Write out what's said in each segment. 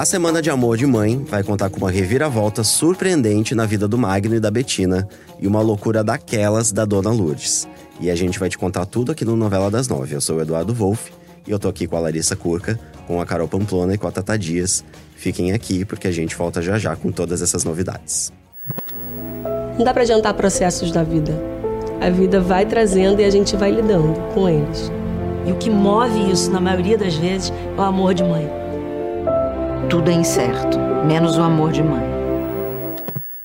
A Semana de Amor de Mãe vai contar com uma reviravolta surpreendente na vida do Magno e da Betina e uma loucura daquelas da Dona Lourdes. E a gente vai te contar tudo aqui no Novela das Nove. Eu sou o Eduardo Wolff e eu tô aqui com a Larissa Curca, com a Carol Pamplona e com a Tata Dias. Fiquem aqui porque a gente volta já já com todas essas novidades. Não dá pra adiantar processos da vida. A vida vai trazendo e a gente vai lidando com eles. E o que move isso, na maioria das vezes, é o amor de mãe. Tudo é incerto, menos o amor de mãe.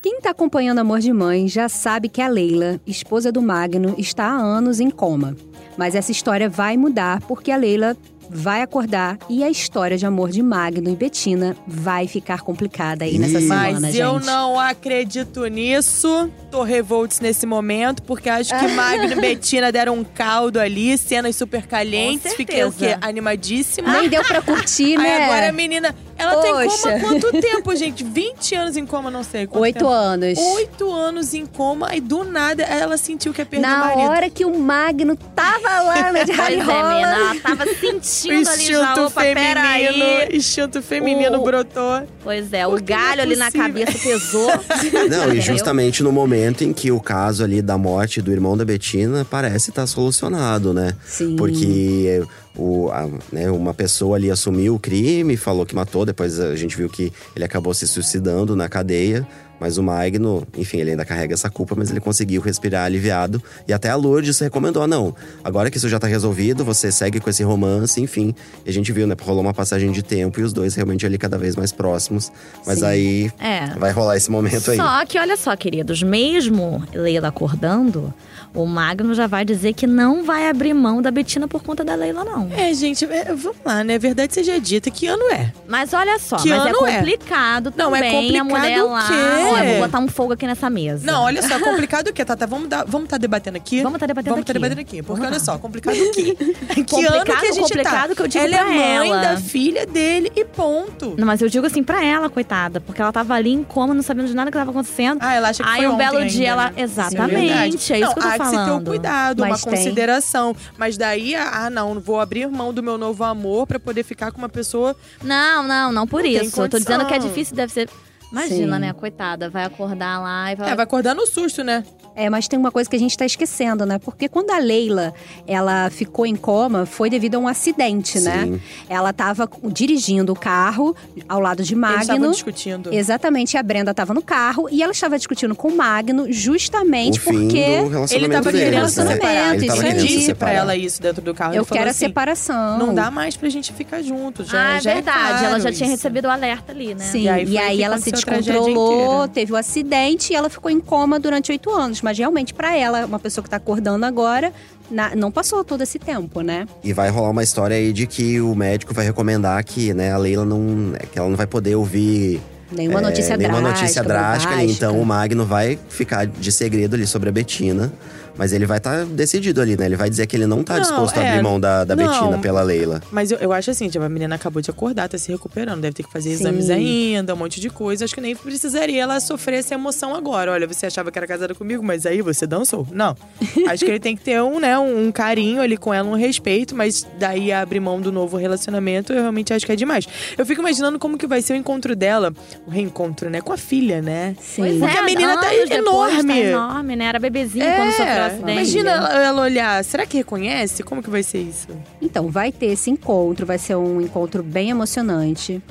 Quem está acompanhando Amor de Mãe já sabe que a Leila, esposa do Magno, está há anos em coma. Mas essa história vai mudar porque a Leila vai acordar e a história de amor de Magno e Betina vai ficar complicada aí nessa Ih. semana, Mas gente. eu não acredito nisso. Tô revoltos nesse momento, porque acho que Magno e Betina deram um caldo ali, cenas super calientes. Fiquei o quê? Animadíssima. Nem deu pra curtir, Aí né? agora a menina. Ela tem Poxa. coma há quanto tempo, gente? 20 anos em coma, não sei. quanto Oito tempo? anos. Oito anos em coma, e do nada ela sentiu que ia perder o Na marido. hora que o Magno tava lá na de Pois é, rola, menina, ela tava sentindo ali já, opa, feminino, peraí. instinto feminino O- brotou. Pois é, o é galho ali na cabeça pesou. Não, e justamente no momento em que o caso ali da morte do irmão da Betina parece estar solucionado, né? Sim. Porque o, a- né, uma pessoa ali assumiu o crime, falou que matou, depois a gente viu que ele acabou se suicidando na cadeia. Mas o Magno, enfim, ele ainda carrega essa culpa, mas ele conseguiu respirar aliviado. E até a Lourdes recomendou: não, agora que isso já tá resolvido, você segue com esse romance, enfim. E a gente viu, né? Rolou uma passagem de tempo e os dois realmente ali cada vez mais próximos. Mas Sim. aí É. vai rolar esse momento aí. Só que, olha só, queridos, mesmo Leila acordando, o Magno já vai dizer que não vai abrir mão da Betina por conta da Leila, não. É, gente, é, vamos lá, né? Verdade seja dita, que ano é? Mas olha só, Que mas é ano é? complicado Não, é também a complicado mulher o lá. Quê? Olha, vou botar um fogo aqui nessa mesa. Não, olha só, complicado o quê, Tata? Vamos estar vamos tá debatendo aqui? Vamos tá debatendo Vamos tá aqui. debatendo aqui. Porque Vamos olha só, complicado o quê? que Complicado, ano que a gente complicado tá? que eu digo ela pra é mãe ela. da filha dele e ponto. Não, mas eu digo assim pra ela, coitada, porque ela tava ali em coma, não sabendo de nada que tava acontecendo. Ah, ela acha que Aí foi um belo ainda, dia ela. né? Exatamente, Sim, é isso não, que eu tô há que se ter um falando. cuidado, Mas uma tem. consideração. Mas daí, ah, não, vou abrir mão do meu novo amor pra poder ficar com uma pessoa. Não, não, não por Não isso. Eu tô dizendo que é difícil, deve ser. Imagina, Sim. né, coitada, vai acordar lá e vai. É, vai acordar no susto, né? É, mas tem uma coisa que a gente tá esquecendo, né? Porque quando a Leila, ela ficou em coma, foi devido a um acidente, né? Sim. Ela tava dirigindo o carro ao lado de Eles estavam Magno. discutindo. Exatamente, a Brenda estava no carro e ela estava discutindo com o Magno justamente o fim porque do relacionamento Ele tava deles, querendo se né? separar. Ele tava disse pra separar. ela isso dentro do carro. eu Ele falou quero a assim, separação. Não dá mais pra gente ficar junto. Já, ah, é já verdade. ela claro já tinha isso. recebido o alerta ali, né? Sim, E aí e aí, ela se descontrolou, teve o acidente e ela ficou em coma durante oito anos. Mas realmente, pra ela, uma pessoa que tá acordando agora, na- não passou todo esse tempo, né? E vai rolar uma história aí de que o médico vai recomendar que, né, a Leila não. que ela não vai poder ouvir Nenhuma é, notícia nenhuma drástica. notícia drástica. ali. bombástica. Então o Magno vai ficar de segredo ali sobre a Betina. Mas ele vai estar decidido ali, né? Ele vai dizer que ele não tá Não, disposto a é, abrir mão da, da não. Betina pela Leila. Mas eu, eu acho assim, tipo, a menina acabou de acordar, tá se recuperando, deve ter que fazer Sim. exames ainda, um monte de coisa. Acho que nem precisaria ela sofrer essa emoção agora. Olha, você achava que era casada comigo, mas aí você dançou. Não. acho que ele tem que ter um, né, um, carinho ali com ela, um respeito, mas daí abrir mão do novo relacionamento, eu realmente acho que é demais. Eu fico imaginando como que vai ser o encontro dela, o reencontro, né, com a filha, né? Sim. Pois Porque é, a menina tá depois, enorme. Tá enorme, né? Era bebezinho quando sofreu acidente. imagina ela, ela olhar, será que reconhece? Como que vai ser isso? Então, vai ter esse encontro, vai ser um encontro bem emocionante.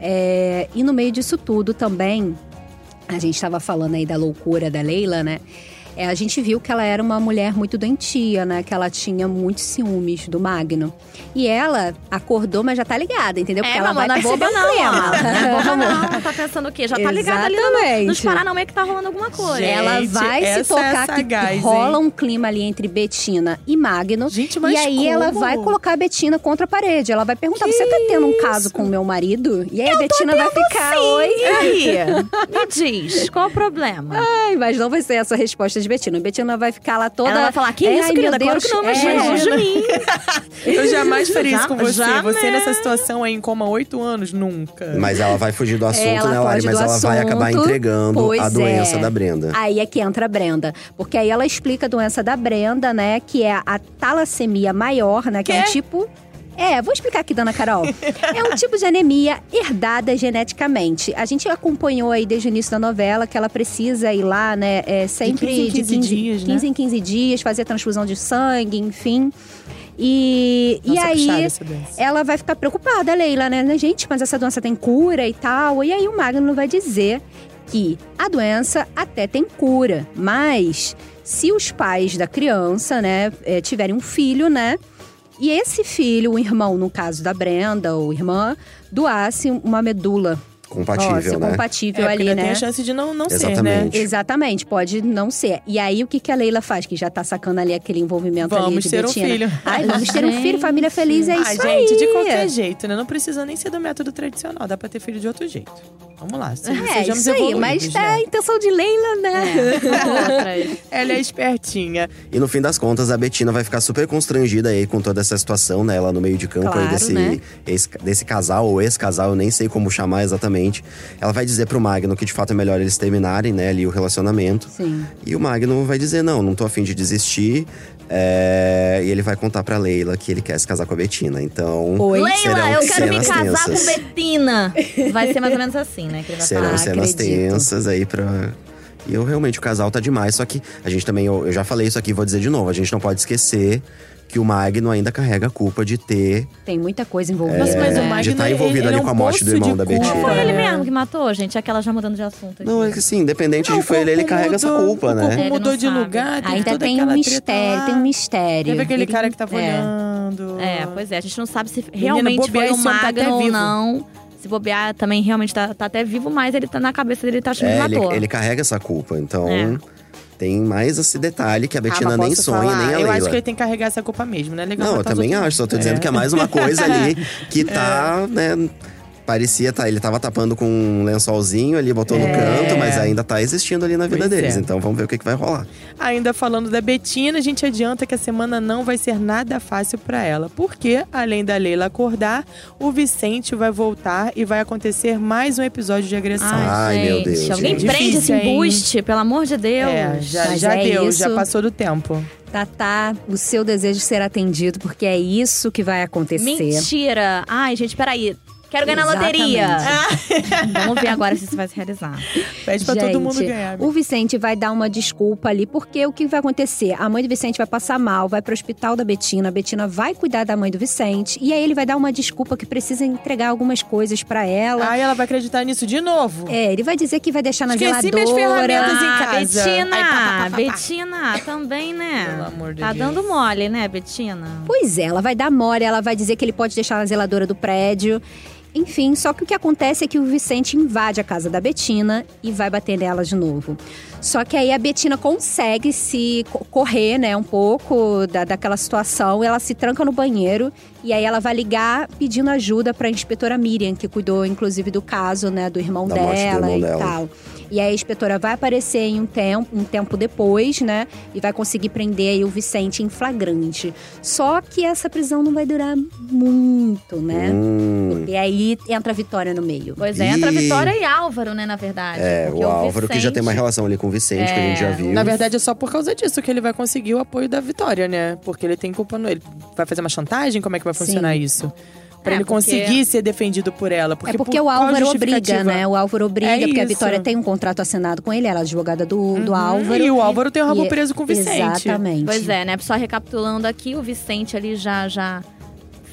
É, e no meio disso tudo também, a gente estava falando aí da loucura da Leila, né? É, a gente viu que ela era uma mulher muito doentia, né? Que ela tinha muitos ciúmes do Magno. E ela acordou, mas já tá ligada, entendeu? Porque É, ela mamãe, vai não é boba o clima. não. Não é boba não. Tá pensando o quê? Já tá ligada ali no, nos Paranauê que tá rolando alguma coisa. Gente, Ela vai se é tocar sagaz, que hein? rola um clima ali entre Betina e Magno. Gente, mas e aí ela como? vai colocar a Betina contra a parede. Ela vai perguntar: você tá tendo um caso com o meu marido? E aí a Betina vai ficar, oi. E aí? Me diz, qual o problema? Ai, mas não vai ser essa a resposta de Betina. Betina vai ficar lá toda. Ela vai falar, que "É, isso, querida? Claro que não, é, longe de mim. Eu jamais faria isso com você. Já- Você jamais. nessa situação aí em coma oito anos, nunca. Mas ela vai fugir do assunto, Ela né, Lari? Mas ela vai acabar assunto, entregando a doença é. da Brenda. Aí é que entra a Brenda. Porque aí ela explica a doença da Brenda, né? Que é a talassemia maior, né? Que é um tipo. É, vou explicar aqui, dona Carol. é um tipo de anemia herdada geneticamente. A gente acompanhou aí desde o início da novela que ela precisa ir lá, né? É, sempre 15 em 15 dias, né? 15 em 15 dias, fazer transfusão de sangue, enfim. E, e Nossa, puxada aí, essa doença. ela vai ficar preocupada, Leila, né? Gente, mas essa doença tem cura e tal. E aí o Magno vai dizer que a doença até tem cura, mas se os pais da criança, né, eh, tiverem um filho, né? E esse filho, o irmão, no caso da Brenda ou irmã, doasse uma medula Compatível, óssea né? compatível É, porque ali, ainda tem né? a chance de não, não ser, né? Exatamente. Exatamente, pode não ser. E aí, o que, que a Leila faz? Que já tá sacando ali aquele envolvimento ali Vamos de ter um Betina. filho. Ai, vamos ter um filho, família feliz, é ah, isso gente, aí. de qualquer jeito, né? Não precisa nem ser do método tradicional. Dá pra ter filho de outro jeito. Vamos lá. se- É, sejamos isso aí, mas tá né? a intenção de Leila, né? Outras. Ela é espertinha. E no fim das contas, a Betina vai ficar super constrangida aí com toda essa situação, né? Ela no meio de campo aí Claro, desse, né? ex- desse casal ou ex-casal, eu nem sei como chamar exatamente. Ela vai dizer pro Magno que de fato é melhor eles terminarem, né, ali o relacionamento. Sim. E o Magno vai dizer: não, não tô afim de desistir. É, E ele vai contar pra Leila que ele quer se casar com a Betina. Então. Oi. Leila, eu quero me casar tensas. com Betina. Vai ser mais ou menos assim, né? Que ele vai Serão falar. cenas acredito. tensas aí pra. E eu realmente, o casal tá demais. Só que a gente também, eu, eu já falei isso aqui, vou dizer de novo. A gente não pode esquecer que o Magno ainda carrega a culpa de ter. Tem muita coisa envolvida. Nossa, mas o de Magno, tá envolvido ele ali é um com a morte do irmão de da culpa, Betina. Foi ele né? mesmo que matou, gente. Aquela já mudando de assunto. Não, é que assim, independente Não, de foi o ele, ele carrega essa mudou, culpa, o corpo né? Ele mudou não de sabe. lugar, teve Ainda toda tem um mistério, tem um mistério. Teve aquele Ele- cara que tava é. olhando. É, pois é. A gente não sabe se realmente foi o tá Magno ou não. Se bobear, também realmente tá, tá até vivo, mas ele tá na cabeça dele, ele tá achando É, que ele, matou. ele carrega essa culpa. Então, É. tem mais esse detalhe que a Betina Ah, nem sonha, falar? nem a Eu Leila. acho que ele tem que carregar essa culpa mesmo, né? Legal Não, eu também acho, só tô dizendo É. que é mais uma coisa ali que tá, né? Parecia, tá, ele tava tapando com um lençolzinho ali, botou no canto, mas ainda tá existindo ali na vida Pois deles. é. Então vamos ver o que, que vai rolar. Ainda falando da Betina, a gente adianta que a semana não vai ser nada fácil pra ela. Porque, além da Leila acordar, o Vicente vai voltar e vai acontecer mais um episódio de agressão. Ai, meu gente, Deus, Alguém gente. prende esse embuste, pelo amor de Deus. É, já, já é deu, isso. já passou do tempo. Tatá, o seu desejo será atendido, porque é isso que vai acontecer. Mentira. Ai, gente, peraí. Quero ganhar na loteria. Vamos ver agora se isso vai se realizar. Pede pra todo mundo Gente, ganhar. O Vicente vai dar uma desculpa ali, porque o que vai acontecer? A mãe do Vicente vai passar mal, vai pro hospital da Betina, a Betina vai cuidar da mãe do Vicente, e aí ele vai dar uma desculpa que precisa entregar algumas coisas pra ela. Aí ela vai acreditar nisso de novo. É, ele vai dizer que vai deixar na Esqueci minhas zeladora. ferramentas em casa. Betina, Ai, pá, pá, pá, pá, pá. Betina, também, né? Pelo amor de tá Deus. dando mole, né, Betina? Pois é, ela vai dar mora, ela vai dizer que ele pode deixar na zeladora do prédio. Enfim, só que o que acontece é que o Vicente invade a casa da Betina e vai bater nela de novo. Só que aí a Betina consegue se co- correr, né, um pouco da, daquela situação. Ela se tranca no banheiro e aí ela vai ligar pedindo ajuda para a inspetora Miriam, que cuidou inclusive do caso, né, do irmão Da morte do dela irmão e dela. tal. E aí a inspetora vai aparecer em um tempo, um tempo depois, né? E vai conseguir prender aí o Vicente em flagrante. Só que essa prisão não vai durar muito, né? Hum, E aí entra a Vitória no meio. Pois é, entra Ih. Vitória e Álvaro, né, na verdade. é, Porque o Álvaro que já tem uma Vicente- relação ali com o Vicente, que a gente já viu. Na verdade, é só por causa disso que ele vai conseguir o apoio da Vitória, né? Porque ele tem culpa no. Ele vai fazer uma chantagem? Como é que vai funcionar Sim. isso? Pra É, ele porque- conseguir ser defendido por ela. Porque é porque por o Álvaro obriga, né? O Álvaro obriga, É porque a. Vitória tem um contrato assinado com ele, ela é advogada do, do Álvaro. E o Álvaro tem o rabo E- preso com o Vicente. Exatamente. Pois é, né? Só recapitulando aqui, o Vicente ali já já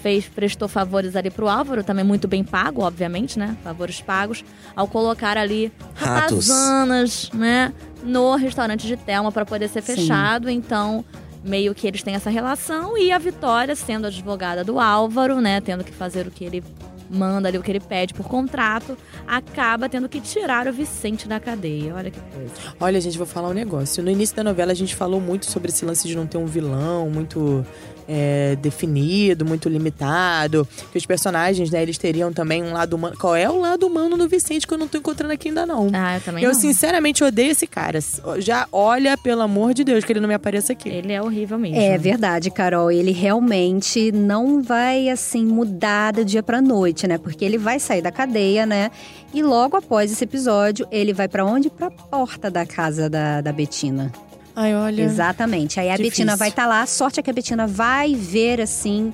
fez, prestou favores ali pro Álvaro, também muito bem pago, obviamente, né? Favores pagos, ao colocar ali Ratos. ratazanas, né? No restaurante de Thelma para poder ser Sim. fechado. Então, meio que eles têm essa relação. E a Vitória, sendo advogada do Álvaro, né? Tendo que fazer o que ele manda ali, o que ele pede por contrato, acaba tendo que tirar o Vicente da cadeia. Olha que coisa. Olha, gente, vou falar um negócio. No início da novela, a gente falou muito sobre esse lance de não ter um vilão muito é, definido, muito limitado. Que os personagens, né, eles teriam também um lado humano. Qual é o lado humano do Vicente que eu não tô encontrando aqui ainda, não? Ah, eu também eu, não. sinceramente, odeio esse cara. Já olha, pelo amor de Deus, que ele não me apareça aqui. Ele é horrível mesmo. É verdade, Carol. Ele realmente não vai, assim, mudar do dia pra noite, né? Porque ele vai sair da cadeia, né? E logo após esse episódio, ele vai pra onde? Pra porta da casa da, da Betina. Ai, olha. Exatamente. Aí a Difícil. Betina vai estar lá. A sorte é que a Betina vai ver, assim,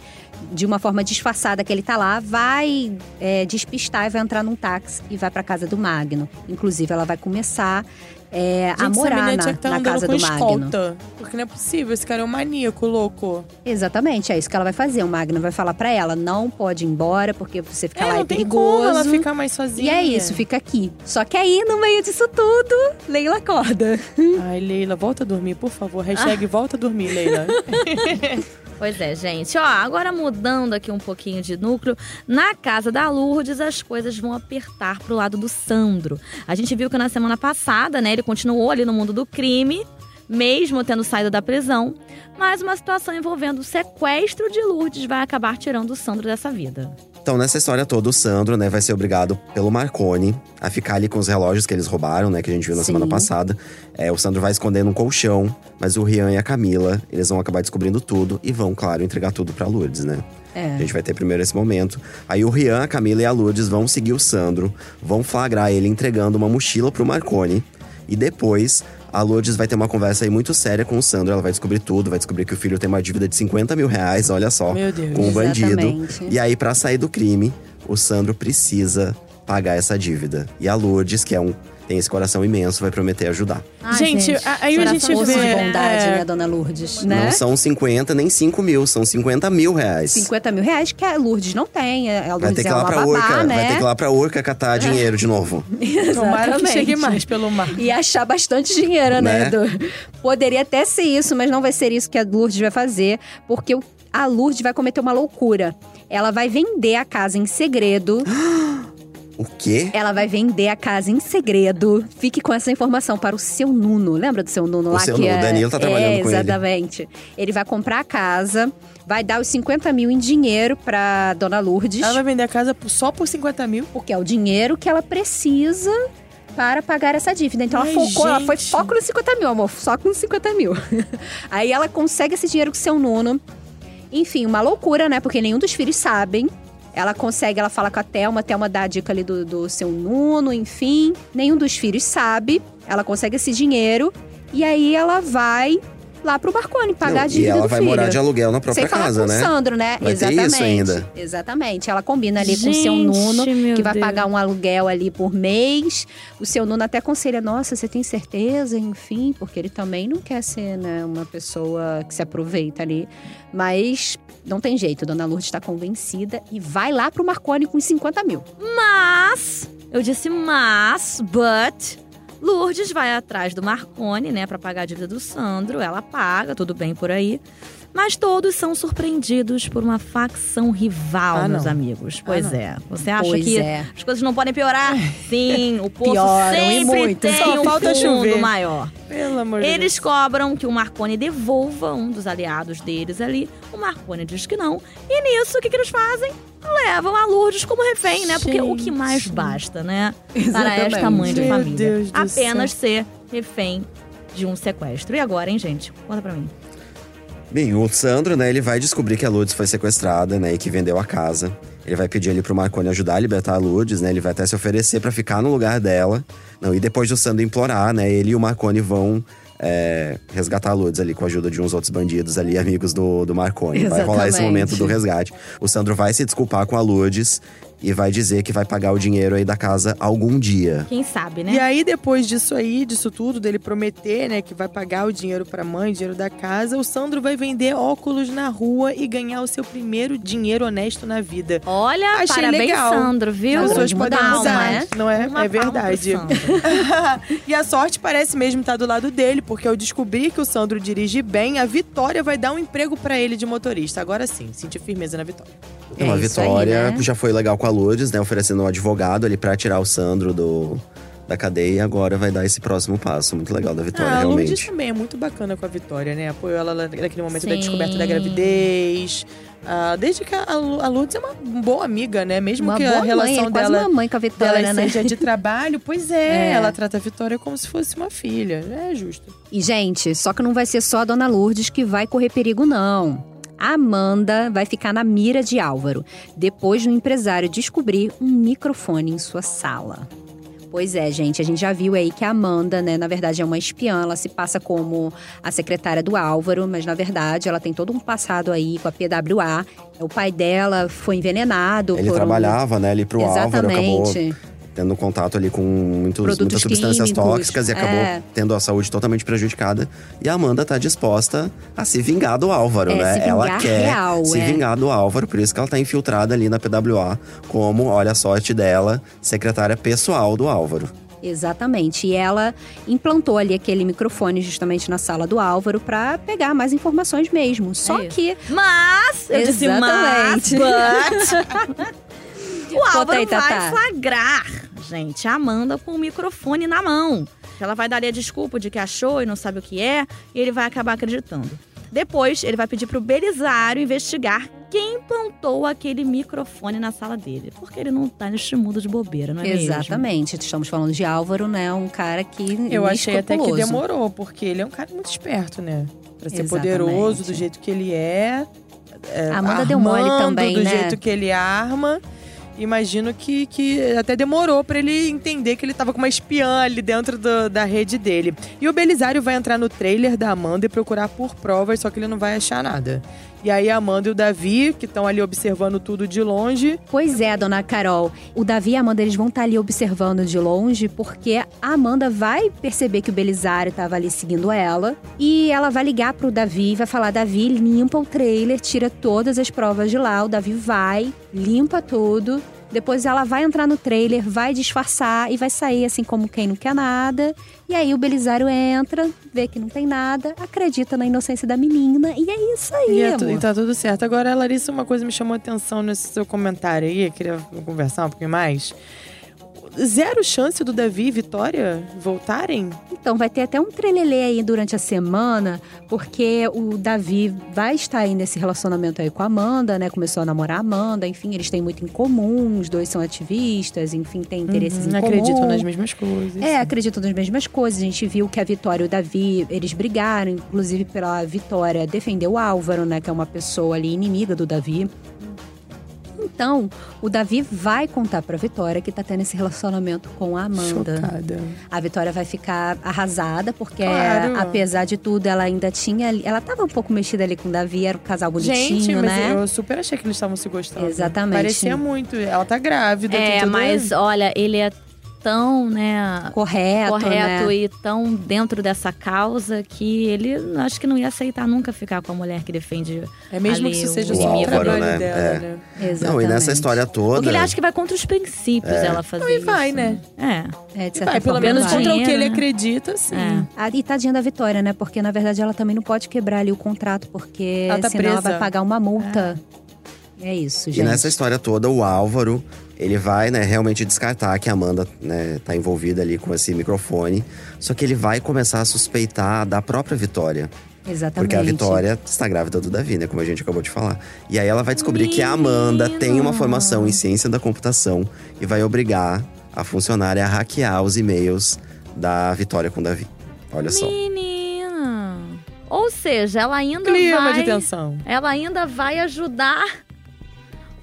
de uma forma disfarçada que ele tá lá, vai é, despistar e vai entrar num táxi e vai pra casa do Magno. Inclusive, ela vai começar é, Gente, a morar na, estar na casa do Magno. escolta. Porque não é possível, esse cara é um maníaco, louco. Exatamente, é isso que ela vai fazer. O Magno vai falar pra ela: não pode ir embora, porque você ficar é, lá não é tem perigoso. como ela ficar mais sozinha. E é isso, fica aqui. Só que aí, no meio disso tudo, Leila acorda. Ai, Leila, volta a dormir, por favor. Hashtag volta a dormir, Leila. Pois é, gente. Ó, agora mudando aqui um pouquinho de núcleo, na casa da Lourdes as coisas vão apertar pro lado do Sandro. A gente viu que na semana passada, né, ele continuou ali no mundo do crime, mesmo tendo saído da prisão, mas uma situação envolvendo o sequestro de Lourdes vai acabar tirando o Sandro dessa vida. Então, nessa história toda, o Sandro, né, vai ser obrigado pelo Marconi a ficar ali com os relógios que eles roubaram, né, que a gente viu na Sim. semana passada. É, o Sandro vai esconder num colchão, mas o Rian e a Camila, eles vão acabar descobrindo tudo e vão, claro, entregar tudo pra Lourdes, né? É. A gente vai ter primeiro esse momento. Aí o Rian, a Camila e a Lourdes vão seguir o Sandro, vão flagrar ele entregando uma mochila pro Marconi. E depois, a Lourdes vai ter uma conversa aí muito séria com o Sandro. Ela vai descobrir tudo, vai descobrir que o filho tem uma dívida de 50 mil reais, olha só. Meu Deus. Com o bandido. Exatamente. E aí, pra sair do crime, o Sandro precisa pagar essa dívida. E a Lourdes, que é um, tem esse coração imenso, vai prometer ajudar. Ai, Gente, aí a gente vê- de bondade, é. né, dona Lourdes? Né? Não são 50 nem 5 mil, são 50 mil reais. 50 mil reais que a Lourdes não tem. A Vai Lourdes ter que ir é lá uma pra babá, Urca, né? vai ter que ir lá pra Urca catar dinheiro de novo. Tomara que Exatamente. chegue mais pelo mar. E achar bastante dinheiro, né? Né? Do- Poderia até ser isso, mas não vai ser isso que a Lourdes vai fazer, porque a Lourdes vai cometer uma loucura. Ela vai vender a casa em segredo. O quê? Ela vai vender a casa em segredo. Fique com essa informação para o seu Nuno. Lembra do seu Nuno O lá? seu que Nuno, é... o Danilo tá trabalhando é, com ele. Exatamente. Ele vai comprar a casa, vai dar os 50 mil em dinheiro para dona Lourdes. Ela vai vender a casa por- só por 50 mil. Porque é o dinheiro que ela precisa para pagar essa dívida. Então Ai, ela focou, ela foi gente. foco nos 50 mil, amor. Só com os 50 mil. Aí ela consegue esse dinheiro com seu Nuno. Enfim, uma loucura, né? Porque nenhum dos filhos sabem. Ela consegue, ela fala com a Thelma, a Thelma dá a dica ali do, do seu Nuno, enfim. Nenhum dos filhos sabe. Ela consegue esse dinheiro. E aí ela vai lá pro Marconi pagar Não, a dívida e ela do vai filho. morar de aluguel na própria Sem falar casa, com né? o Sandro, né? Vai ter Exatamente. isso ainda. Exatamente. Ela combina ali com o seu Gente, Nuno, que vai Deus. pagar um aluguel ali por mês. O seu Nuno até aconselha, nossa, você tem certeza? Enfim, porque ele também não quer ser né, uma pessoa que se aproveita ali. Mas não tem jeito, Dona Lourdes está convencida e vai lá pro Marconi com 50 mil. Mas, eu disse mas, but. Lourdes vai atrás do Marconi, né, pra pagar a dívida do Sandro. Ela paga, tudo bem por aí. Mas todos são surpreendidos por uma facção rival, Ah, meus amigos. Pois não. é. Você acha Pois que é. as coisas não podem piorar? Sim, o poço Pioram, sempre tem Só um falta fundo chover. maior. Pelo amor de Eles Deus. cobram que o Marconi devolva um dos aliados deles ali. O Marconi diz que não. E nisso, o que, que eles fazem? Levam a Lourdes como refém, né? Porque o que mais basta, né? Para Exatamente. esta mãe de Meu família. Deus Apenas ser refém de um sequestro. E agora, hein, gente? Conta pra mim. Bem, o Sandro, né, ele vai descobrir que a Lourdes foi sequestrada, né, e que vendeu a casa. Ele vai pedir ali pro Marconi ajudar a libertar a Lourdes, né, ele vai até se oferecer pra ficar no lugar dela. Não, e depois do Sandro implorar, né, ele e o Marconi vão é, resgatar a Lourdes ali com a ajuda de uns outros bandidos ali, amigos do, do Marconi. Vai rolar esse Exatamente. momento do resgate. O Sandro vai se desculpar com a Lourdes e vai dizer que vai pagar o dinheiro aí da casa algum dia. Quem sabe, né? E aí, depois disso aí, disso tudo, dele prometer, né, que vai pagar o dinheiro pra mãe, dinheiro da casa, o Sandro vai vender óculos na rua e ganhar o seu primeiro dinheiro honesto na vida. Olha, Achei parabéns, legal. Sandro, viu? As pessoas de podem mudar, né? não é? Uma é verdade. E a sorte parece mesmo estar do lado dele, porque ao descobrir que o Sandro dirige bem, a Vitória vai dar um emprego pra ele de motorista. Agora sim, senti firmeza na Vitória. É Então, a aí, Vitória né? já foi legal com a Lourdes, né? Oferecendo um advogado ali pra tirar o Sandro do, da cadeia. E agora vai dar esse próximo passo. Muito legal da Vitória, ah, a Lourdes realmente. também é muito bacana com a Vitória, né? Apoiou ela naquele momento da Sim. descoberta da gravidez. Ah, desde que a, a Lourdes é uma boa amiga, né? Mesmo Uma que boa a relação mãe, é quase dela, uma mãe com a Vitória, dela né? seja de trabalho, pois é, É. ela trata a Vitória como se fosse uma filha. É justo. E, gente, só que não vai ser só a Dona Lourdes que vai correr perigo, não. Amanda vai ficar na mira de Álvaro, depois do empresário descobrir um microfone em sua sala. Pois é, gente, a gente já viu aí que a Amanda, né, na verdade é uma espiã, ela se passa como a secretária do Álvaro, mas na verdade ela tem todo um passado aí com a PWA. O pai dela foi envenenado Ele por um- trabalhava, né, ali pro Álvaro, acabou Exatamente. Tendo contato ali com muitos, Produtos muitas substâncias químicos, tóxicas e acabou é. tendo a saúde totalmente prejudicada. E a Amanda tá disposta a se vingar do Álvaro, É, né? se ela quer real, se é. vingar do Álvaro, por isso que ela tá infiltrada ali na PWA, como, olha a sorte dela, secretária pessoal do Álvaro. Exatamente. E ela implantou ali aquele microfone justamente na sala do Álvaro pra pegar mais informações mesmo. Só É que Mas, eu disse mas, Exatamente. but... o Álvaro aí, vai flagrar, gente, a Amanda com o microfone na mão. Ela vai dar ali a desculpa de que achou e não sabe o que é, e ele vai acabar acreditando. Depois, ele vai pedir pro Belisário investigar quem plantou aquele microfone na sala dele. Porque ele não tá neste mundo de bobeira, não é mesmo? Exatamente. Estamos falando de Álvaro, né? Um cara que. Eu achei até que demorou, porque ele é um cara muito esperto, né? Pra ser Exatamente. poderoso do jeito que ele é. é A Amanda deu mole também, do né? jeito que ele arma. Imagino que, que até demorou pra ele entender que ele tava com uma espiã ali dentro do- da rede dele. E o Belisário vai entrar no trailer da Amanda e procurar por provas, só que ele não vai achar nada. E aí a Amanda e o Davi, que estão ali observando tudo de longe, Pois é, dona Carol. O Davi e a Amanda eles vão estar ali observando de longe, porque a Amanda vai perceber que o Belisário estava ali seguindo ela. E ela vai ligar pro Davi e vai falar: Davi, limpa o trailer, tira todas as provas de lá. O Davi vai, limpa tudo. Depois ela vai entrar no trailer, vai disfarçar e vai sair assim como quem não quer nada. E aí o Belisário entra, vê que não tem nada, acredita na inocência da menina. E é isso aí, E, é tu- e tá tudo certo. Agora, Larissa, uma coisa me chamou a atenção nesse seu comentário aí, eu queria conversar um pouquinho mais. Zero chance do Davi e Vitória voltarem? Então, vai ter até um trelelê aí durante a semana, porque o Davi vai estar aí nesse relacionamento aí com a Amanda, né? Começou a namorar a Amanda, enfim, eles têm muito em comum, os dois são ativistas, enfim, têm interesses Uhum, em comum. acreditam nas mesmas coisas. É, acreditam nas mesmas coisas. A gente viu que a Vitória e o Davi, eles brigaram, inclusive pela Vitória defender o Álvaro, né? Que é uma pessoa ali inimiga do Davi. Então, o Davi vai contar pra Vitória que tá tendo esse relacionamento com a Amanda. Chocada. A Vitória vai ficar arrasada, porque Claro. apesar de tudo, ela ainda tinha. Ela tava um pouco mexida ali com o Davi, era um casal bonitinho, Gente, mas né? eu super achei que eles estavam se gostando. Exatamente. Parecia muito. Ela tá grávida. É, mas olha, ele é tão, né, Correto, correto né? e tão dentro dessa causa que ele acho que não ia aceitar nunca ficar com a mulher que defende. É mesmo ali que isso seja o o Álvaro, trabalho né? dela, É. né? Exatamente. Não, e nessa história toda. Porque ele acha que vai contra os princípios ela fazer Não, e vai, isso. né? É. É, de E certa vai, pelo forma, menos vai. contra o que ele né? acredita, sim. É. Ah, e tadinha da Vitória, né? Porque na verdade ela também não pode quebrar ali o contrato, porque Ela tá senão ela presa. vai pagar uma multa. É, isso, E gente. nessa história toda, o Álvaro, ele vai, né, realmente descartar que a Amanda, né, tá envolvida ali com esse microfone. Só que ele vai começar a suspeitar da própria Vitória. Exatamente. Porque a Vitória está grávida do Davi, né? Como a gente acabou de falar. E aí ela vai descobrir que a Amanda tem uma Menino. formação em ciência da computação e vai obrigar a funcionária a hackear os e-mails da Vitória com o Davi. Olha só. Menina. Ou seja, ela ainda Clima vai de tensão. ela ainda vai ajudar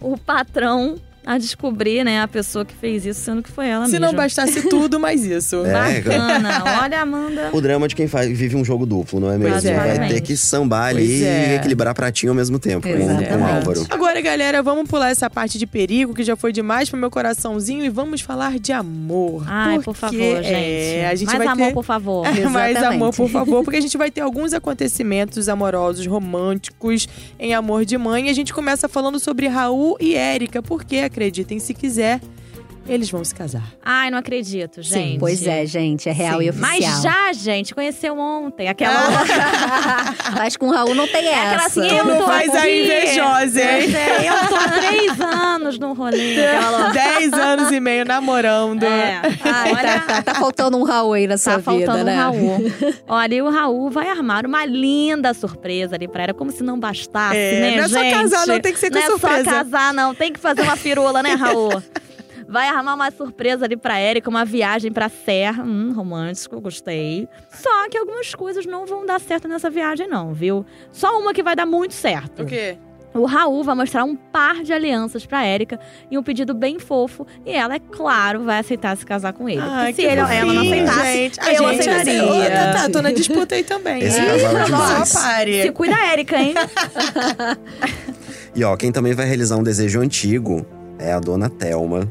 o patrão a descobrir, né, a pessoa que fez isso, sendo que foi ela Se mesma. não bastasse tudo, mais isso. É. Bacana. Olha, Amanda. O drama de quem faz- vive um jogo duplo, não é mesmo? Pois é. Vai ter que sambar ali é. e equilibrar pratinho ao mesmo tempo com, com o. Álvaro. Agora, galera, vamos pular essa parte de perigo, que já foi demais pro meu coraçãozinho, e vamos falar de amor. Ai, por favor, gente. É, a gente Mais vai amor, ter... por favor. Mais amor, por favor, porque a gente vai ter alguns acontecimentos amorosos, românticos, em Amor de Mãe. E a gente começa falando sobre Raul e Érica, porque, acreditem se quiser, eles vão se casar. Ai, não acredito, gente. Pois é, gente, é real Sim. e oficial. Mas já, gente, conheceu ontem. Aquela. Mas com o Raul não tem Aquela essa. assim, eu não tô faz a aqui. invejosa, hein? Pois é, eu tô há três anos no rolê. Aquela... Dez anos e meio namorando. É. Ai, Olha, tá, tá, tá faltando um Raul aí na sua Tá vida, faltando né? o Raul. Olha, e o Raul vai armar uma linda surpresa ali pra ela, como se não bastasse, É, né, não é só gente? casar, não, tem que ser com Não é surpresa. só casar, não. Tem que fazer uma firula, né, Raul? Vai armar uma surpresa ali pra Erika, uma viagem pra Serra. Hum, romântico, gostei. Só que algumas coisas não vão dar certo nessa viagem, não, viu? Só uma que vai dar muito certo. O quê? O Raul vai mostrar um par de alianças pra Érica e um pedido bem fofo. E ela, é claro, vai aceitar se casar com ele. Ai, se ele, ela não aceitasse, gente. A eu gente, aceitaria. Ô, Tatá, tô na disputa aí também. Esse hein? casal é Só demais. pare. Se cuida, Érica, hein? E ó, quem também vai realizar um desejo antigo é a dona Thelma.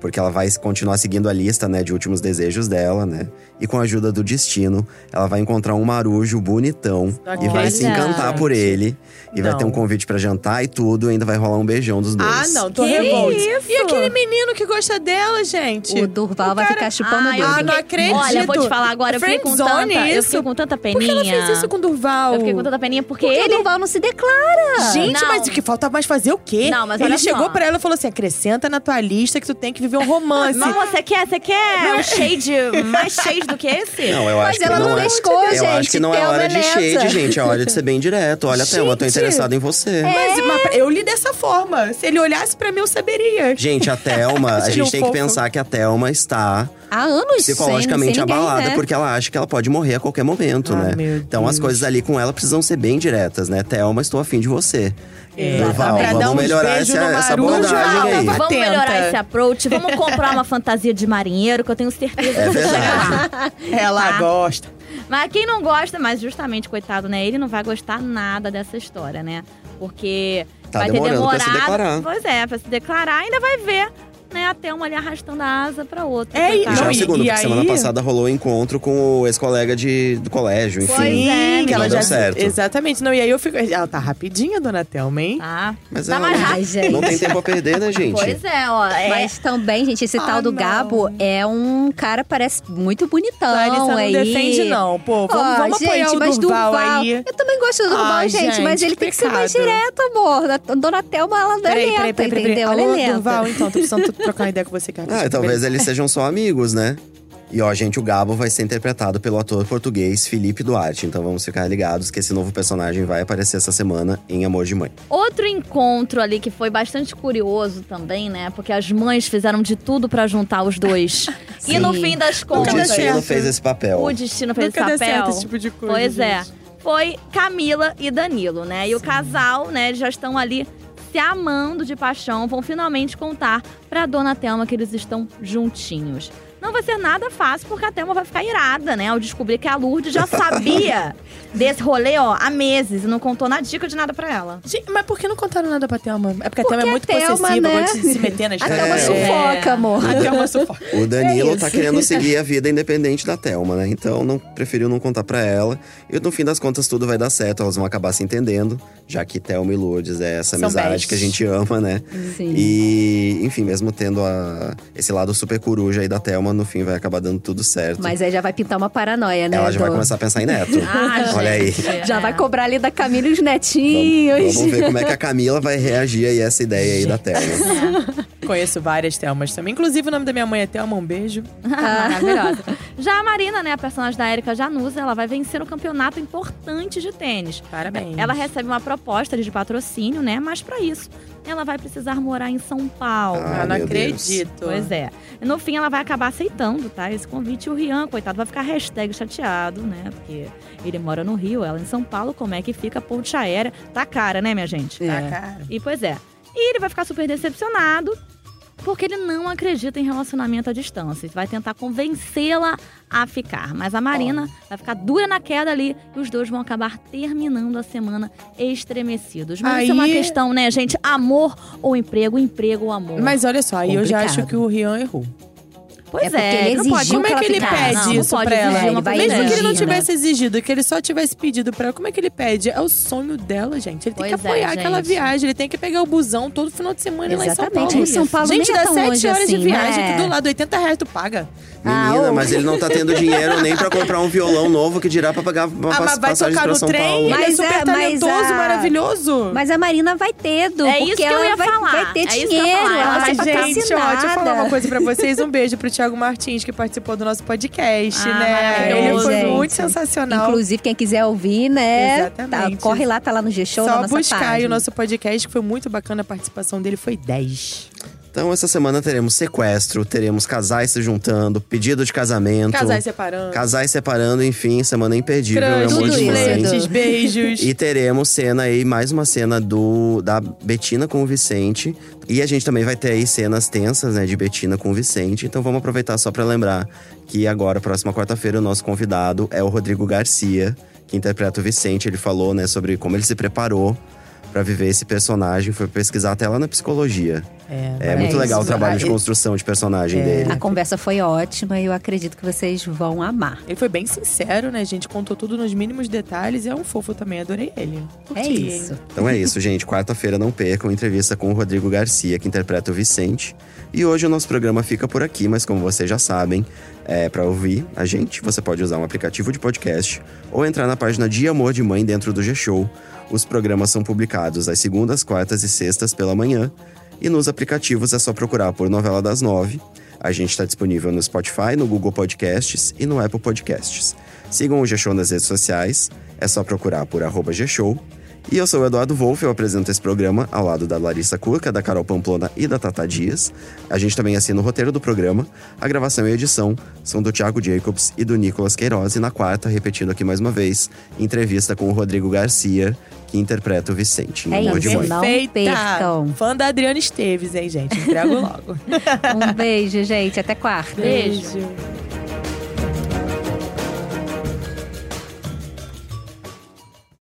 Porque ela vai continuar seguindo a lista, né, de últimos desejos dela, né? E com a ajuda do destino, ela vai encontrar um marujo bonitão Não e vai se encantar por ele. E vai Não. ter um convite pra jantar e tudo, e ainda vai rolar um beijão dos dois. Ah, não, tô Que revolta. isso? E aquele menino que gosta dela, gente? O Durval O vai cara- ficar chupando o eu dedo. Ah, não acredito. Olha, vou te falar agora, eu fiquei com tanta, Friendzone eu isso. fiquei com tanta peninha. Por que ela fez isso com o Durval? Eu fiquei com tanta peninha porque, Porque ele... o Durval não se declara. Gente, Não. mas o que falta mais fazer o quê? Não, mas Ele chegou pra ela e falou assim: acrescenta na tua lista que tu tem que viver um romance. Não, você quer, você quer um shade, mais shade do que esse? Não, eu Mas acho que ela não, não é. pescou, eu gente. acho que não é hora de shade, gente. É hora de ser bem direto. Olha, Thelma, eu tô Gente. interessado em você. Mas, mas eu li dessa forma. Se ele olhasse pra mim, eu saberia. Gente, a Thelma, a gente um tem que pensar que a Thelma está Há anos psicologicamente sem, sem ninguém, abalada, né? porque ela acha que ela pode morrer a qualquer momento, Ah, né? meu Então as coisas ali com ela precisam ser bem diretas, né? Thelma, estou afim de você. É, Durval, pra dar vamos melhorar essa, abordagem aí. Vamos melhorar esse approach, vamos comprar uma fantasia de marinheiro, que eu tenho certeza É que verdade. Ela Tá. gosta. Mas quem não gosta, mas justamente, coitado, né? Ele não vai gostar nada dessa história, né? Porque Tá vai ter demorado. pra se declarar. Pois é, pra se declarar, ainda vai ver, né? A Thelma ali arrastando a asa pra outra. É, e- E já é Não, o e- segundo, e porque semana aí- passada rolou o encontro com o ex-colega de, do colégio, enfim. Pois é, que não ela deu já certo. Exatamente. Não, e aí eu fico. Ela tá rapidinha, dona Thelma, hein? Tá. Mas tá ela mais Ai, rápido. gente. não tem tempo a perder, né, gente? Pois é, ó. É, Mas também, gente, esse Ah, tal do não. Gabo é um cara, parece muito bonitão. Larissa não aí. defende, não. Pô, vamos, Ó, vamos apoiar gente, o mas Durval, Durval, aí. Eu também gosto do Durval, Ai, gente, mas ele tem que ser mais direto, amor. Dona Thelma, ela não é Peraí, lenta, peraí, peraí, peraí. entendeu? Ela é Alô, lenta. Durval, então, tô precisando trocar uma ideia com você, cara. Ah, talvez eles sejam só amigos, né? E ó, gente, o Gabo vai ser interpretado pelo ator português Felipe Duarte. Então vamos ficar ligados que esse novo personagem vai aparecer essa semana em Amor de Mãe. Outro encontro ali que foi bastante curioso também, né? Porque as mães fizeram de tudo pra juntar os dois. e Sim. no fim das O contas, deu destino fez esse papel. o destino fez Nunca esse deu papel. certo esse tipo de coisa. Pois é. gente. Foi Camila e Danilo, né? E o casal, né, eles já estão ali se amando de paixão, vão finalmente contar pra dona Thelma que eles estão juntinhos. Não vai ser nada fácil, porque a Thelma vai ficar irada, né? Ao descobrir que a Lourdes já sabia desse rolê, ó, há meses e não contou na dica de nada pra ela. Gente, mas por que não contaram nada pra Thelma? É porque a Thelma é a muito Thelma, possessiva, né? gosta de se meter na A história. Thelma É. sufoca, amor. A Thelma sufoca. O Danilo É tá querendo seguir a vida independente da Thelma, né? Então não preferiu não contar pra ela. E no fim das contas tudo vai dar certo, elas vão acabar se entendendo, já que Thelma e Lourdes é essa São amizade best. que a gente ama, né? Sim. E, enfim, mesmo tendo a- esse lado super coruja aí da Thelma, no fim vai acabar dando tudo certo. Mas aí já vai pintar uma paranoia, né? ela já vai do- começar a pensar em neto. Ah, Olha aí. Já É. vai cobrar ali da Camila e os Vamos, netinhos. vamos ver como é que a Camila vai reagir aí a essa ideia aí da Thelma. Conheço várias Thelmas também. Inclusive, o nome da minha mãe é Thelma. Um beijo. Maravilhosa. Já a Marina, né, a personagem da Erika Januza, ela vai vencer um campeonato importante de tênis. Parabéns. Ela recebe uma proposta de patrocínio, né? Mas pra isso, ela vai precisar morar em São Paulo. Ah, Ah, não meu Deus. acredito. Pois é. No fim, ela vai acabar aceitando, tá? Esse convite. E o Rian, coitado, vai ficar hashtag chateado, né? Porque ele mora no Rio, ela em São Paulo. Como é que fica a ponte aérea? Tá cara, né, minha gente? Tá, É. cara. E pois é. E ele vai ficar super decepcionado. Porque ele não acredita em relacionamento à distância. Vai tentar convencê-la a ficar. Mas a Marina vai ficar dura na queda ali. E os dois vão acabar terminando a semana estremecidos. Mas isso é uma Aí- questão, né, gente? Amor ou emprego? Emprego ou amor? Mas olha só, aí eu já acho que o Rian errou. Pois É porque ele não pode. exigiu Como é que que ele pede Não, não isso pode pra ela? exigir Mesmo que ele não exigir, né? tivesse exigido, que ele só tivesse pedido pra ela, como é que ele pede? É o sonho dela, gente. Ele tem que Pois é, apoiar aquela gente. viagem. Ele tem que pegar o busão todo final de semana e ir lá em São Exatamente. Paulo. Em São Paulo gente, é dá tão sete longe horas assim, de viagem né? aqui do lado. 80 reais tu paga. Menina, Ah, mas ele não tá tendo dinheiro nem pra comprar um violão novo que dirá pra pagar uma ah, mas vai passagem tocar pra no São trem? Paulo. Ele é Mas super é, mas talentoso, a- maravilhoso. Mas a Marina vai ter, Du, É porque isso que eu ela ia vai, falar. vai ter É isso que eu ia dinheiro, falar. ela vai Ai, ser gente, ó, deixa eu falar uma coisa pra vocês. Um beijo pro Thiago Martins, que participou do nosso podcast, Ah, né? Ele foi gente. muito sensacional. Inclusive, quem quiser ouvir, né? Exatamente. tá, corre lá, tá lá no G-Show, Só buscar aí página. o nosso podcast, que foi muito bacana. A participação dele foi 10. Então, essa semana teremos sequestro, teremos casais se juntando, pedido de casamento. Casais separando. Casais separando, enfim, semana imperdível. Isso. vocês. flertes, beijos. E teremos cena aí, mais uma cena do da Betina com o Vicente. E a gente também vai ter aí cenas tensas, né, de Betina com o Vicente. Então vamos aproveitar só pra lembrar que agora, próxima quarta-feira, o nosso convidado é o Rodrigo Garcia, que interpreta o Vicente. Ele falou, né, sobre como ele se preparou pra viver esse personagem, foi pesquisar até lá na psicologia. É, muito isso. legal o trabalho de Ah, construção de personagem dele. A conversa foi ótima e eu acredito que vocês vão amar. Ele foi bem sincero, né, gente? Contou tudo nos mínimos detalhes e é um fofo também. Adorei ele. Curti, É isso. hein? Então é isso, gente. Quarta-feira não percam entrevista com o Rodrigo Garcia, que interpreta o Vicente. E hoje o nosso programa fica por aqui, mas como vocês já sabem, é, para ouvir a gente, você pode usar um aplicativo de podcast ou entrar na página de Amor de Mãe dentro do G-Show. Os programas são publicados às segundas, quartas e sextas pela manhã. E nos aplicativos é só procurar por Novela das Nove. A gente está disponível no Spotify, no Google Podcasts e no Apple Podcasts. Sigam o G-Show nas redes sociais, é só procurar por arroba G-Show. E eu sou o Eduardo Wolff, eu apresento esse programa ao lado da Larissa Curca, da Carol Pamplona e da Tata Dias. A gente também assina o roteiro do programa. A gravação e a edição são do Thiago Jacobs e do Nicolas Queiroz. E na quarta, repetindo aqui mais uma vez, entrevista com o Rodrigo Garcia, que interpreta o Vicente. É Amor de isso, Mãe. não percam. Fã da Adriana Esteves, hein, gente? Entrego logo. Um beijo, gente. Até quarta. Beijo. Beijo.